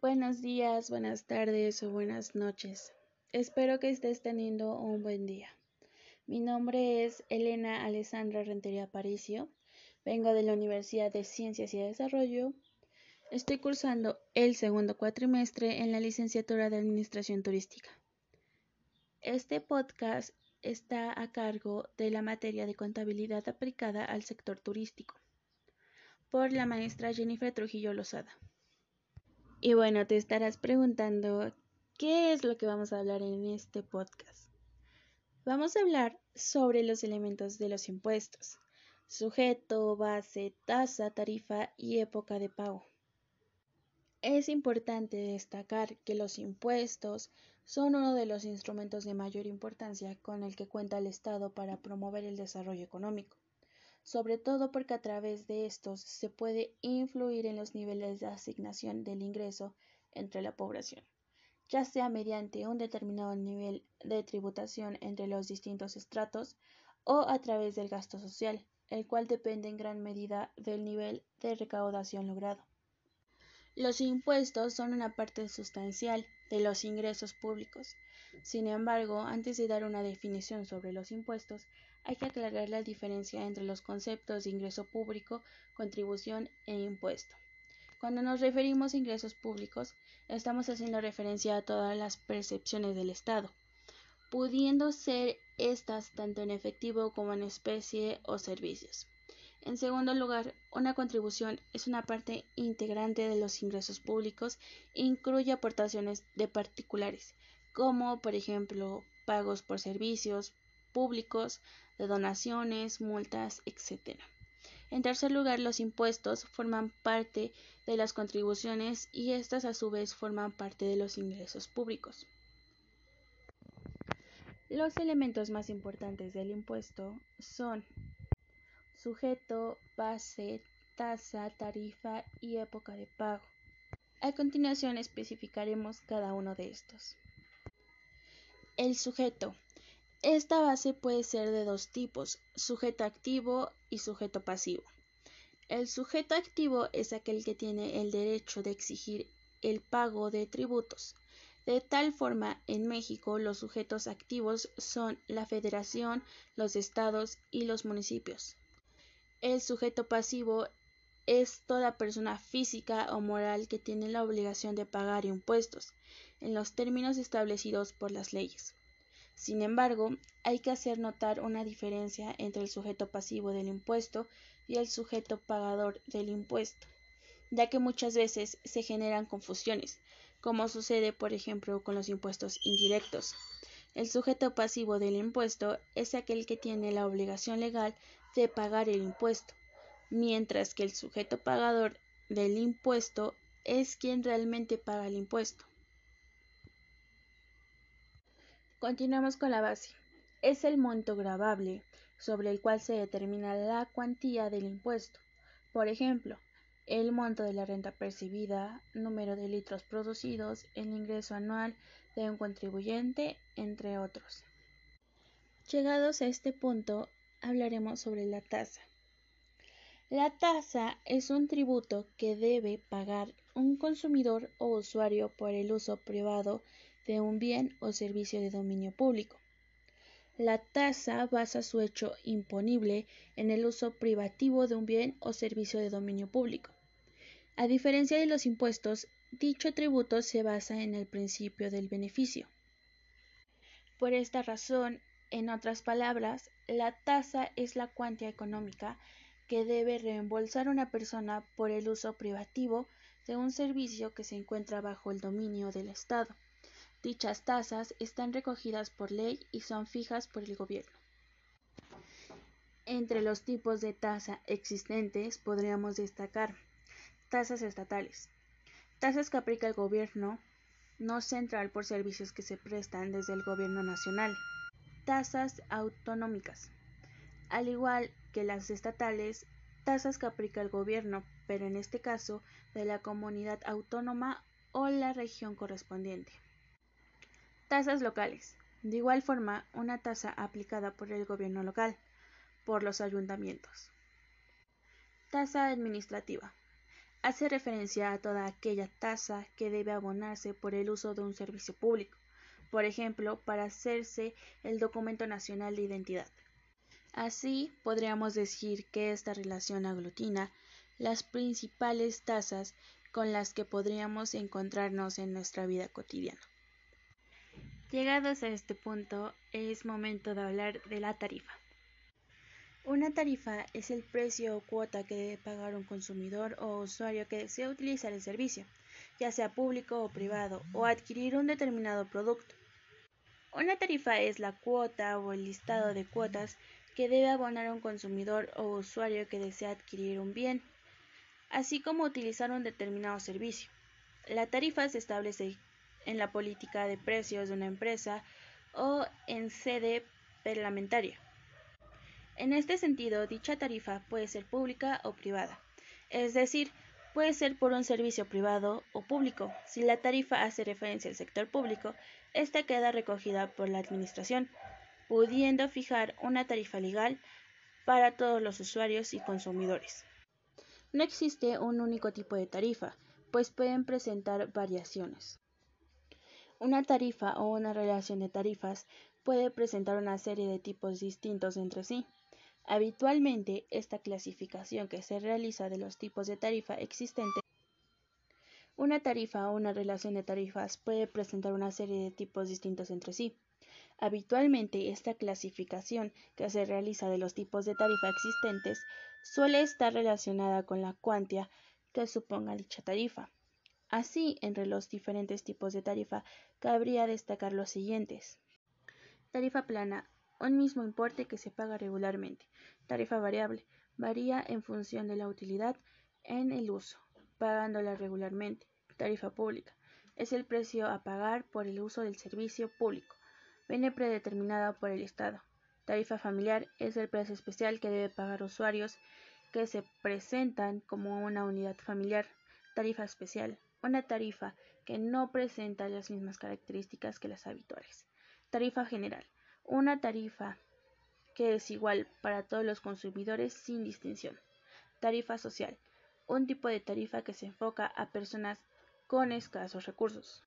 Buenos días, buenas tardes o buenas noches. Espero que estés teniendo un buen día. Mi nombre es Elena Alessandra Rentería Paricio. Vengo de la Universidad de Ciencias y Desarrollo. Estoy cursando el segundo cuatrimestre en la licenciatura de Administración Turística. Este podcast está a cargo de la materia de contabilidad aplicada al sector turístico por la maestra Jennifer Trujillo Lozada. Y bueno, te estarás preguntando, ¿qué es lo que vamos a hablar en este podcast? Vamos a hablar sobre los elementos de los impuestos, sujeto, base, tasa, tarifa y época de pago. Es importante destacar que los impuestos son uno de los instrumentos de mayor importancia con el que cuenta el Estado para promover el desarrollo económico sobre todo porque a través de estos se puede influir en los niveles de asignación del ingreso entre la población, ya sea mediante un determinado nivel de tributación entre los distintos estratos o a través del gasto social, el cual depende en gran medida del nivel de recaudación logrado. Los impuestos son una parte sustancial de los ingresos públicos. Sin embargo, antes de dar una definición sobre los impuestos, hay que aclarar la diferencia entre los conceptos de ingreso público, contribución e impuesto. Cuando nos referimos a ingresos públicos, estamos haciendo referencia a todas las percepciones del Estado, pudiendo ser estas tanto en efectivo como en especie o servicios. En segundo lugar, una contribución es una parte integrante de los ingresos públicos e incluye aportaciones de particulares, como por ejemplo pagos por servicios públicos, de donaciones, multas, etc. En tercer lugar, los impuestos forman parte de las contribuciones y estas a su vez forman parte de los ingresos públicos. Los elementos más importantes del impuesto son sujeto, base, tasa, tarifa y época de pago. A continuación especificaremos cada uno de estos. El sujeto esta base puede ser de dos tipos, sujeto activo y sujeto pasivo. El sujeto activo es aquel que tiene el derecho de exigir el pago de tributos. De tal forma, en México los sujetos activos son la federación, los estados y los municipios. El sujeto pasivo es toda persona física o moral que tiene la obligación de pagar impuestos, en los términos establecidos por las leyes. Sin embargo, hay que hacer notar una diferencia entre el sujeto pasivo del impuesto y el sujeto pagador del impuesto, ya que muchas veces se generan confusiones, como sucede por ejemplo con los impuestos indirectos. El sujeto pasivo del impuesto es aquel que tiene la obligación legal de pagar el impuesto, mientras que el sujeto pagador del impuesto es quien realmente paga el impuesto. Continuamos con la base. Es el monto grabable sobre el cual se determina la cuantía del impuesto. Por ejemplo, el monto de la renta percibida, número de litros producidos, el ingreso anual de un contribuyente, entre otros. Llegados a este punto, hablaremos sobre la tasa. La tasa es un tributo que debe pagar un consumidor o usuario por el uso privado de un bien o servicio de dominio público. La tasa basa su hecho imponible en el uso privativo de un bien o servicio de dominio público. A diferencia de los impuestos, dicho tributo se basa en el principio del beneficio. Por esta razón, en otras palabras, la tasa es la cuantía económica que debe reembolsar una persona por el uso privativo de un servicio que se encuentra bajo el dominio del Estado. Dichas tasas están recogidas por ley y son fijas por el gobierno. Entre los tipos de tasa existentes podríamos destacar tasas estatales, tasas que aplica el gobierno no central por servicios que se prestan desde el gobierno nacional, tasas autonómicas, al igual que las estatales, tasas que aplica el gobierno, pero en este caso de la comunidad autónoma o la región correspondiente. Tasas locales. De igual forma, una tasa aplicada por el gobierno local, por los ayuntamientos. Tasa administrativa. hace referencia a toda aquella tasa que debe abonarse por el uso de un servicio público, por ejemplo, para hacerse el documento nacional de identidad. Así, podríamos decir que esta relación aglutina las principales tasas con las que podríamos encontrarnos en nuestra vida cotidiana. Llegados a este punto, es momento de hablar de la tarifa. Una tarifa es el precio o cuota que debe pagar un consumidor o usuario que desea utilizar el servicio, ya sea público o privado, o adquirir un determinado producto. Una tarifa es la cuota o el listado de cuotas que debe abonar un consumidor o usuario que desea adquirir un bien, así como utilizar un determinado servicio. La tarifa se establece en la política de precios de una empresa o en sede parlamentaria. En este sentido, dicha tarifa puede ser pública o privada, es decir, puede ser por un servicio privado o público. Si la tarifa hace referencia al sector público, esta queda recogida por la Administración, pudiendo fijar una tarifa legal para todos los usuarios y consumidores. No existe un único tipo de tarifa, pues pueden presentar variaciones. Una tarifa o una relación de tarifas puede presentar una serie de tipos distintos entre sí. Habitualmente, esta clasificación que se realiza de los tipos de tarifa existentes una tarifa o una relación de tarifas puede presentar una serie de tipos distintos entre sí. Habitualmente, esta clasificación que se realiza de los tipos de tarifa existentes suele estar relacionada con la cuantia que suponga dicha tarifa. Así, entre los diferentes tipos de tarifa, cabría destacar los siguientes. Tarifa plana un mismo importe que se paga regularmente. Tarifa variable. Varía en función de la utilidad en el uso, pagándola regularmente. Tarifa pública. Es el precio a pagar por el uso del servicio público. Viene predeterminada por el Estado. Tarifa familiar es el precio especial que debe pagar usuarios que se presentan como una unidad familiar. Tarifa especial. Una tarifa que no presenta las mismas características que las habituales. Tarifa general una tarifa que es igual para todos los consumidores sin distinción. Tarifa social, un tipo de tarifa que se enfoca a personas con escasos recursos.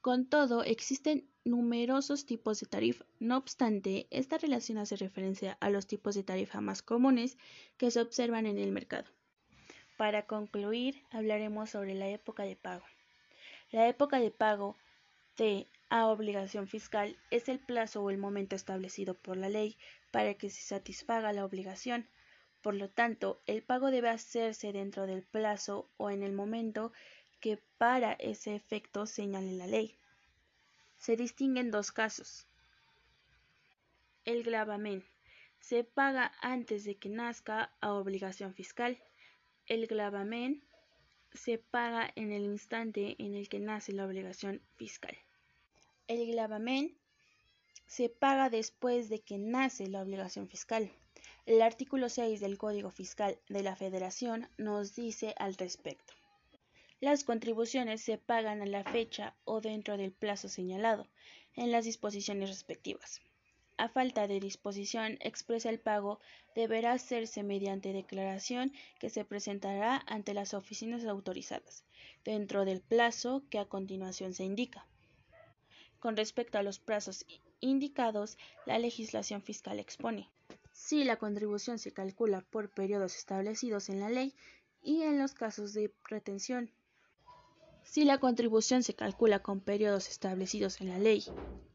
Con todo, existen numerosos tipos de tarifa. No obstante, esta relación hace referencia a los tipos de tarifa más comunes que se observan en el mercado. Para concluir, hablaremos sobre la época de pago. La época de pago de a obligación fiscal es el plazo o el momento establecido por la ley para que se satisfaga la obligación. Por lo tanto, el pago debe hacerse dentro del plazo o en el momento que para ese efecto señale la ley. Se distinguen dos casos. El gravamen se paga antes de que nazca a obligación fiscal. El gravamen se paga en el instante en el que nace la obligación fiscal. El gravamen se paga después de que nace la obligación fiscal. El artículo 6 del Código Fiscal de la Federación nos dice al respecto. Las contribuciones se pagan a la fecha o dentro del plazo señalado en las disposiciones respectivas. A falta de disposición expresa el pago deberá hacerse mediante declaración que se presentará ante las oficinas autorizadas, dentro del plazo que a continuación se indica. Con respecto a los plazos indicados, la legislación fiscal expone si la contribución se calcula por periodos establecidos en la ley y en los casos de retención. Si la contribución se calcula con periodos establecidos en la ley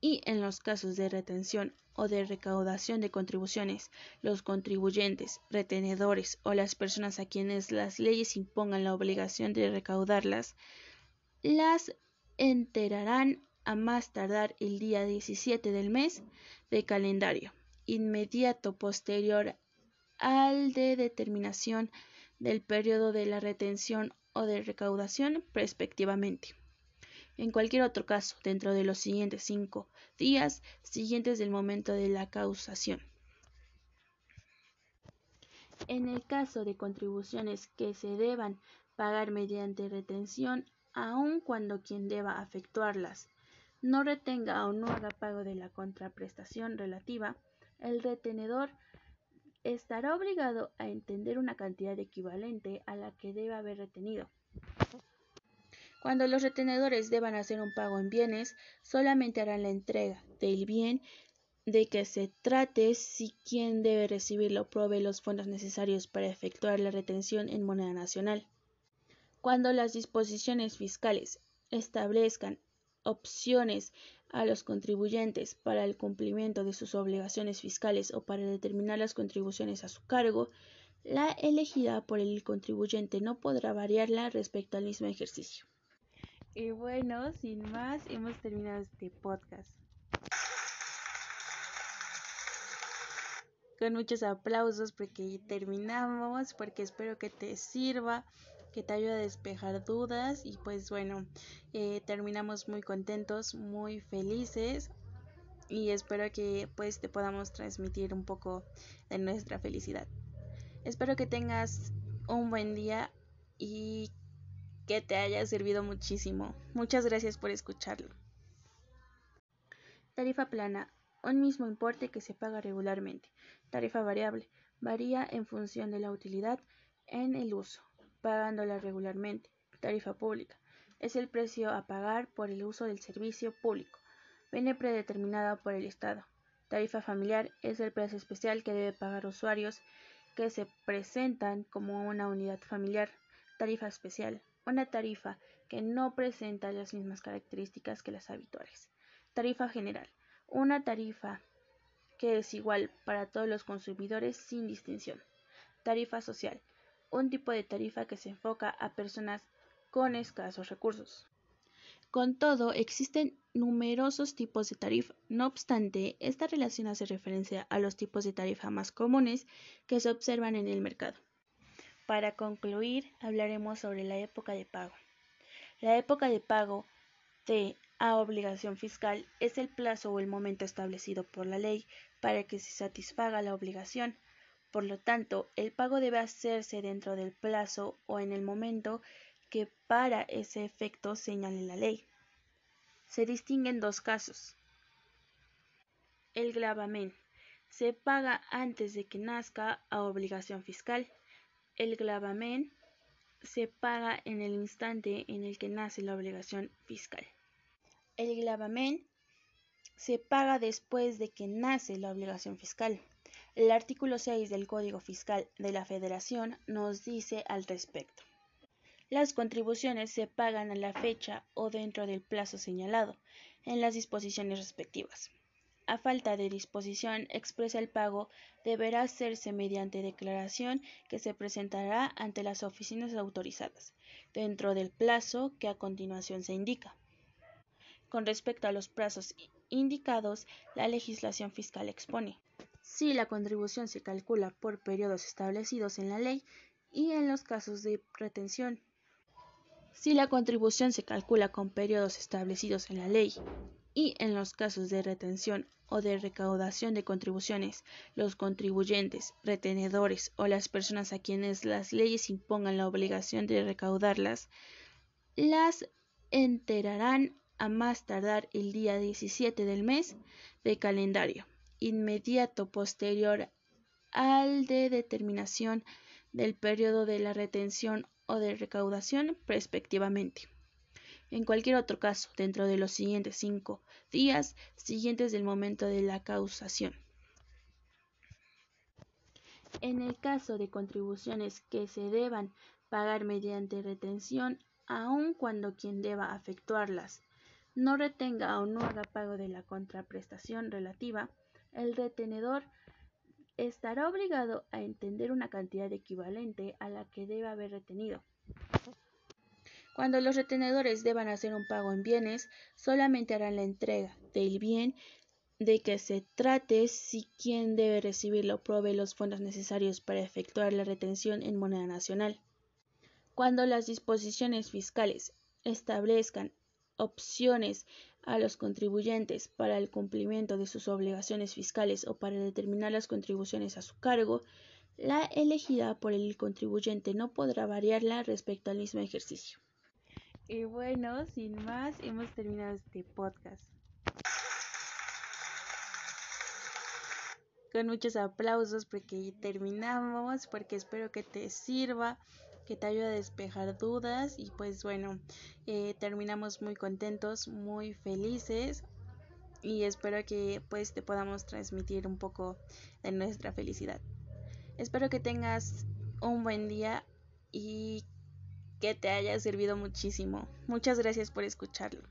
y en los casos de retención o de recaudación de contribuciones, los contribuyentes, retenedores o las personas a quienes las leyes impongan la obligación de recaudarlas, las enterarán a más tardar el día 17 del mes de calendario, inmediato posterior al de determinación del periodo de la retención o de recaudación respectivamente. En cualquier otro caso, dentro de los siguientes cinco días siguientes del momento de la causación. En el caso de contribuciones que se deban pagar mediante retención, aun cuando quien deba efectuarlas no retenga o no haga pago de la contraprestación relativa, el retenedor estará obligado a entender una cantidad equivalente a la que debe haber retenido. Cuando los retenedores deban hacer un pago en bienes, solamente harán la entrega del bien de que se trate si quien debe recibirlo provee los fondos necesarios para efectuar la retención en moneda nacional. Cuando las disposiciones fiscales establezcan opciones a los contribuyentes para el cumplimiento de sus obligaciones fiscales o para determinar las contribuciones a su cargo, la elegida por el contribuyente no podrá variarla respecto al mismo ejercicio. Y bueno, sin más, hemos terminado este podcast. Con muchos aplausos porque terminamos, porque espero que te sirva que te ayude a despejar dudas y pues bueno, eh, terminamos muy contentos, muy felices y espero que pues te podamos transmitir un poco de nuestra felicidad. Espero que tengas un buen día y que te haya servido muchísimo. Muchas gracias por escucharlo. Tarifa plana. Un mismo importe que se paga regularmente. Tarifa variable. Varía en función de la utilidad en el uso pagándola regularmente. Tarifa pública. Es el precio a pagar por el uso del servicio público. Viene predeterminada por el Estado. Tarifa familiar es el precio especial que debe pagar usuarios que se presentan como una unidad familiar. Tarifa especial. Una tarifa que no presenta las mismas características que las habituales. Tarifa general. Una tarifa que es igual para todos los consumidores sin distinción. Tarifa social un tipo de tarifa que se enfoca a personas con escasos recursos. Con todo, existen numerosos tipos de tarifa. No obstante, esta relación hace referencia a los tipos de tarifa más comunes que se observan en el mercado. Para concluir, hablaremos sobre la época de pago. La época de pago de a obligación fiscal es el plazo o el momento establecido por la ley para que se satisfaga la obligación por lo tanto, el pago debe hacerse dentro del plazo o en el momento que para ese efecto señale la ley. Se distinguen dos casos. El gravamen se paga antes de que nazca a obligación fiscal. El gravamen se paga en el instante en el que nace la obligación fiscal. El gravamen se paga después de que nace la obligación fiscal. El artículo 6 del Código Fiscal de la Federación nos dice al respecto. Las contribuciones se pagan a la fecha o dentro del plazo señalado en las disposiciones respectivas. A falta de disposición expresa el pago deberá hacerse mediante declaración que se presentará ante las oficinas autorizadas, dentro del plazo que a continuación se indica. Con respecto a los plazos indicados, la legislación fiscal expone si la contribución se calcula por periodos establecidos en la ley y en los casos de retención. Si la contribución se calcula con periodos establecidos en la ley y en los casos de retención o de recaudación de contribuciones, los contribuyentes, retenedores o las personas a quienes las leyes impongan la obligación de recaudarlas, las enterarán a más tardar el día 17 del mes de calendario inmediato posterior al de determinación del periodo de la retención o de recaudación respectivamente. En cualquier otro caso, dentro de los siguientes cinco días siguientes del momento de la causación. En el caso de contribuciones que se deban pagar mediante retención, aun cuando quien deba efectuarlas no retenga o no haga pago de la contraprestación relativa, el retenedor estará obligado a entender una cantidad equivalente a la que debe haber retenido. Cuando los retenedores deban hacer un pago en bienes, solamente harán la entrega del bien de que se trate si quien debe recibirlo provee los fondos necesarios para efectuar la retención en moneda nacional. Cuando las disposiciones fiscales establezcan opciones a los contribuyentes para el cumplimiento de sus obligaciones fiscales o para determinar las contribuciones a su cargo, la elegida por el contribuyente no podrá variarla respecto al mismo ejercicio. Y bueno, sin más, hemos terminado este podcast. con muchos aplausos porque terminamos, porque espero que te sirva, que te ayude a despejar dudas y pues bueno, eh, terminamos muy contentos, muy felices y espero que pues te podamos transmitir un poco de nuestra felicidad. Espero que tengas un buen día y que te haya servido muchísimo. Muchas gracias por escucharlo.